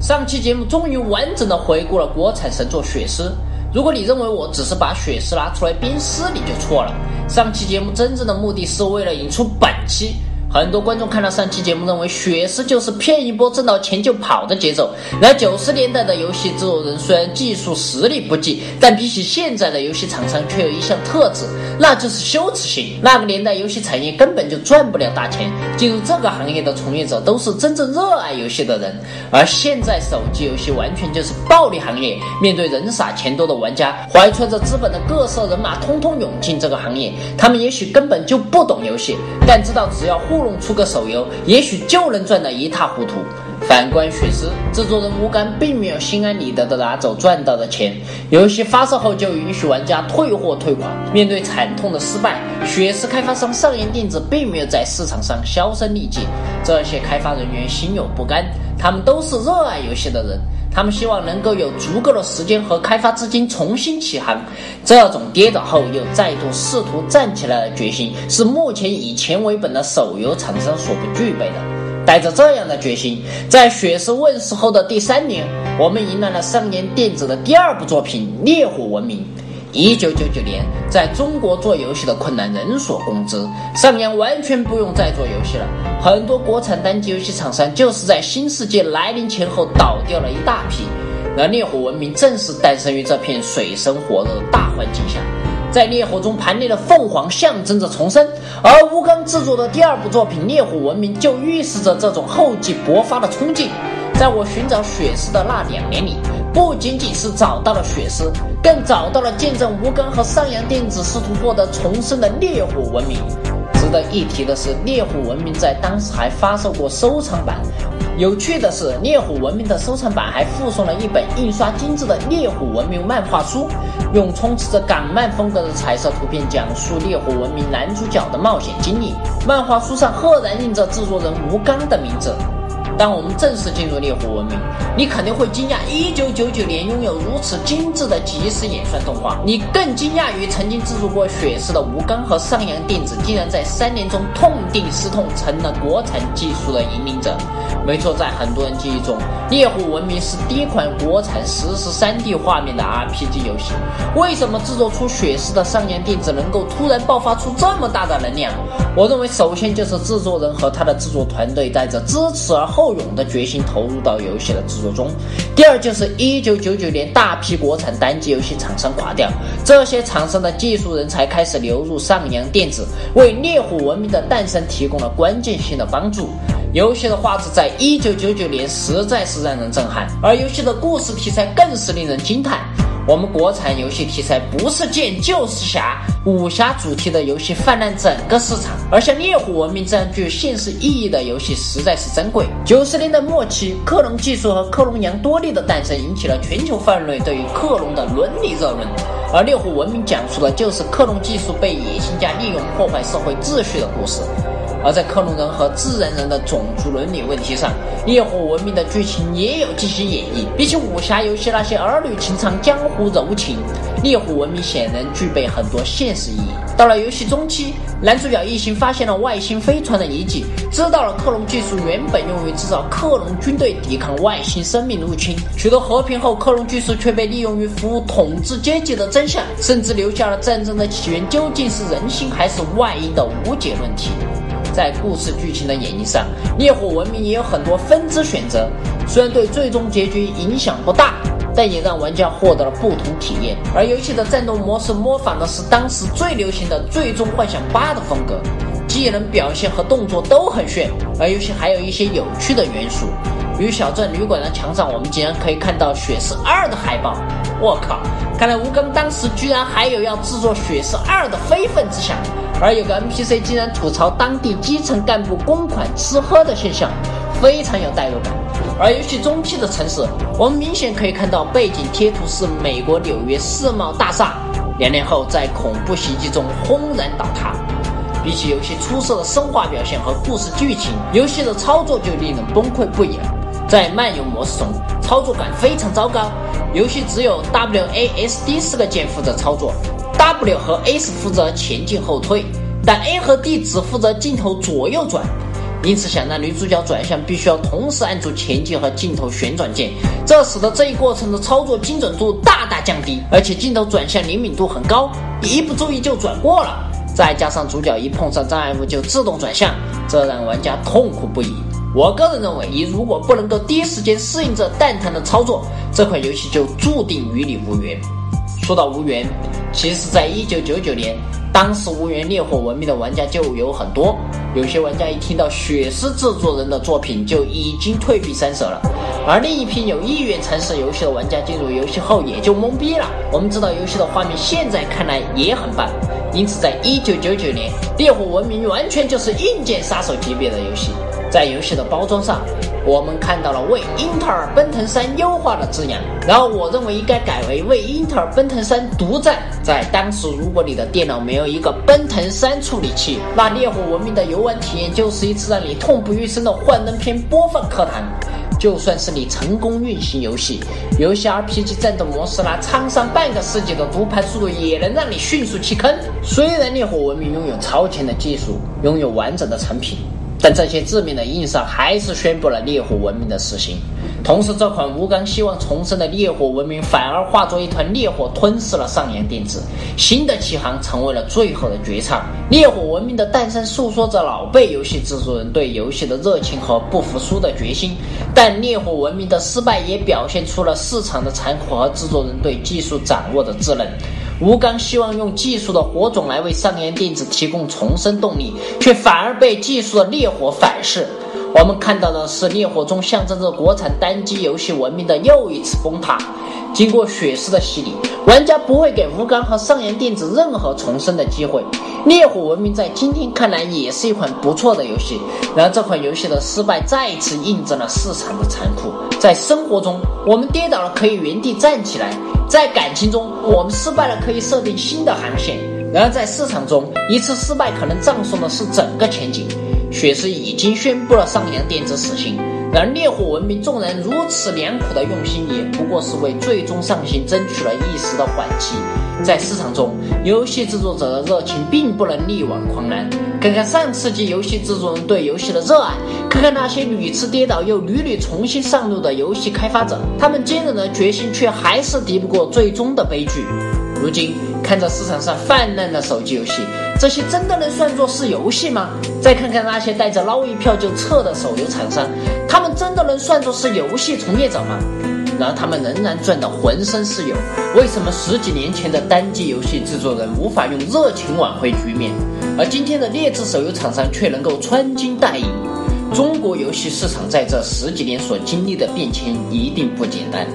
上期节目终于完整的回顾了国产神作《血尸》。如果你认为我只是把《血丝》拿出来鞭尸，你就错了。上期节目真正的目的是为了引出本期。很多观众看了上期节目，认为《血尸》就是骗一波挣到钱就跑的节奏。而九十年代的游戏制作人虽然技术实力不济，但比起现在的游戏厂商却有一项特质，那就是羞耻心。那个年代游戏产业根本就赚不了大钱，进入这个行业的从业者都是真正热爱游戏的人。而现在手机游戏完全就是暴利行业，面对人傻钱多的玩家，怀揣着资本的各色人马通通涌进这个行业。他们也许根本就不懂游戏，但知道只要互。弄出个手游，也许就能赚得一塌糊涂。反观《血尸》，制作人吴刚并没有心安理得地拿走赚到的钱，游戏发售后就允许玩家退货退款。面对惨痛的失败，《血尸》开发商上元电子并没有在市场上销声匿迹。这些开发人员心有不甘，他们都是热爱游戏的人。他们希望能够有足够的时间和开发资金重新起航，这种跌倒后又再度试图站起来的决心，是目前以钱为本的手游厂商所不具备的。带着这样的决心，在《血尸》问世后的第三年，我们迎来了上年电子的第二部作品《烈火文明》。一九九九年，在中国做游戏的困难人所共知，上扬完全不用再做游戏了。很多国产单机游戏厂商就是在新世界来临前后倒掉了一大批。而烈火文明正是诞生于这片水深火热的大环境下，在烈火中盘立的凤凰象征着重生，而吴刚制作的第二部作品《烈火文明》就预示着这种厚积薄发的冲劲。在我寻找血尸的那两年里。不仅仅是找到了血尸，更找到了见证吴刚和上阳电子试图获得重生的烈火文明。值得一提的是，烈火文明在当时还发售过收藏版。有趣的是，烈火文明的收藏版还附送了一本印刷精致的烈火文明漫画书，用充斥着港漫风格的彩色图片讲述烈火文明男主角的冒险经历。漫画书上赫然印着制作人吴刚的名字。当我们正式进入烈火文明，你肯定会惊讶，一九九九年拥有如此精致的即时演算动画。你更惊讶于曾经制作过血尸的吴刚和上阳电子，竟然在三年中痛定思痛，成了国产技术的引领者。没错，在很多人记忆中，烈火文明是第一款国产实时三 D 画面的 RPG 游戏。为什么制作出血尸的上阳电子能够突然爆发出这么大的能量？我认为，首先就是制作人和他的制作团队带着知耻而后。后勇的决心投入到游戏的制作中。第二就是一九九九年，大批国产单机游戏厂商垮掉，这些厂商的技术人才开始流入上扬电子，为烈火文明的诞生提供了关键性的帮助。游戏的画质在一九九九年实在是让人震撼，而游戏的故事题材更是令人惊叹。我们国产游戏题材不是剑就是侠，武侠主题的游戏泛滥整个市场，而像《烈火文明》这样具有现实意义的游戏实在是珍贵。九十年代末期，克隆技术和克隆羊多利的诞生引起了全球范围内对于克隆的伦理热论，而《烈火文明》讲述的就是克隆技术被野心家利用破坏社会秩序的故事。而在克隆人和自然人的种族伦理问题上，《烈火文明》的剧情也有进行演绎。比起武侠游戏那些儿女情长、江湖柔情，《烈火文明》显然具备很多现实意义。到了游戏中期，男主角一行发现了外星飞船的遗迹，知道了克隆技术原本用于制造克隆军队抵抗外星生命入侵，取得和平后，克隆技术却被利用于服务统治阶级的真相，甚至留下了战争的起源究竟是人心还是外因的无解问题。在故事剧情的演绎上，《烈火文明》也有很多分支选择，虽然对最终结局影响不大，但也让玩家获得了不同体验。而游戏的战斗模式模仿的是当时最流行的《最终幻想八》的风格，技能表现和动作都很炫。而游戏还有一些有趣的元素，比如小镇旅馆的墙上，我们竟然可以看到《血尸二》的海报。我靠！看来吴刚当时居然还有要制作《血尸二》的非分之想。而有个 NPC 竟然吐槽当地基层干部公款吃喝的现象，非常有代入感。而游戏中期的城市，我们明显可以看到背景贴图是美国纽约世贸大厦，两年后在恐怖袭击中轰然倒塌。比起游戏出色的生化表现和故事剧情，游戏的操作就令人崩溃不已。在漫游模式中，操作感非常糟糕，游戏只有 W A S D 四个键负责操作，W 和 S 负责前进后退，但 A 和 D 只负责镜头左右转。因此，想让女主角转向，必须要同时按住前进和镜头旋转键，这使得这一过程的操作精准度大大降低，而且镜头转向灵敏度很高，一不注意就转过了。再加上主角一碰上障碍物就自动转向，这让玩家痛苦不已。我个人认为，你如果不能够第一时间适应这蛋疼的操作，这款游戏就注定与你无缘。说到无缘，其实，在一九九九年，当时无缘烈火文明的玩家就有很多。有些玩家一听到血狮制作人的作品，就已经退避三舍了；而另一批有意愿尝试游戏的玩家，进入游戏后也就懵逼了。我们知道，游戏的画面现在看来也很棒。因此，在一九九九年，《烈火文明》完全就是硬件杀手级别的游戏。在游戏的包装上，我们看到了为英特尔奔腾三优化的字样。然后，我认为应该改为为英特尔奔腾三独占。在当时，如果你的电脑没有一个奔腾三处理器，那《烈火文明》的游玩体验就是一次让你痛不欲生的幻灯片播放课堂。就算是你成功运行游戏，游戏 RPG 战斗模式那沧桑半个世纪的读盘速度也能让你迅速弃坑。虽然烈火文明拥有超前的技术，拥有完整的成品，但这些致命的硬伤还是宣布了烈火文明的死刑。同时，这款吴刚希望重生的烈火文明反而化作一团烈火吞噬了上洋电子，新的起航成为了最后的绝唱。烈火文明的诞生诉说着老辈游戏制作人对游戏的热情和不服输的决心，但烈火文明的失败也表现出了市场的残酷和制作人对技术掌握的稚嫩。吴刚希望用技术的火种来为上洋电子提供重生动力，却反而被技术的烈火反噬。我们看到的是烈火中象征着国产单机游戏文明的又一次崩塌。经过血丝的洗礼，玩家不会给吴刚和上洋电子任何重生的机会。烈火文明在今天看来也是一款不错的游戏。然而，这款游戏的失败再一次印证了市场的残酷。在生活中，我们跌倒了可以原地站起来；在感情中，我们失败了可以设定新的航线。然而，在市场中，一次失败可能葬送的是整个前景。雪狮已经宣布了上扬电子死刑，然烈火文明众人如此良苦的用心，也不过是为最终上行争取了一时的缓期。在市场中，游戏制作者的热情并不能力挽狂澜。看看上世纪游戏制作人对游戏的热爱，看看那些屡次跌倒又屡屡重新上路的游戏开发者，他们坚韧的决心却还是敌不过最终的悲剧。如今，看着市场上泛滥的手机游戏。这些真的能算作是游戏吗？再看看那些带着捞一票就撤的手游厂商，他们真的能算作是游戏从业者吗？然而他们仍然赚得浑身是油。为什么十几年前的单机游戏制作人无法用热情挽回局面，而今天的劣质手游厂商却能够穿金戴银？中国游戏市场在这十几年所经历的变迁一定不简单。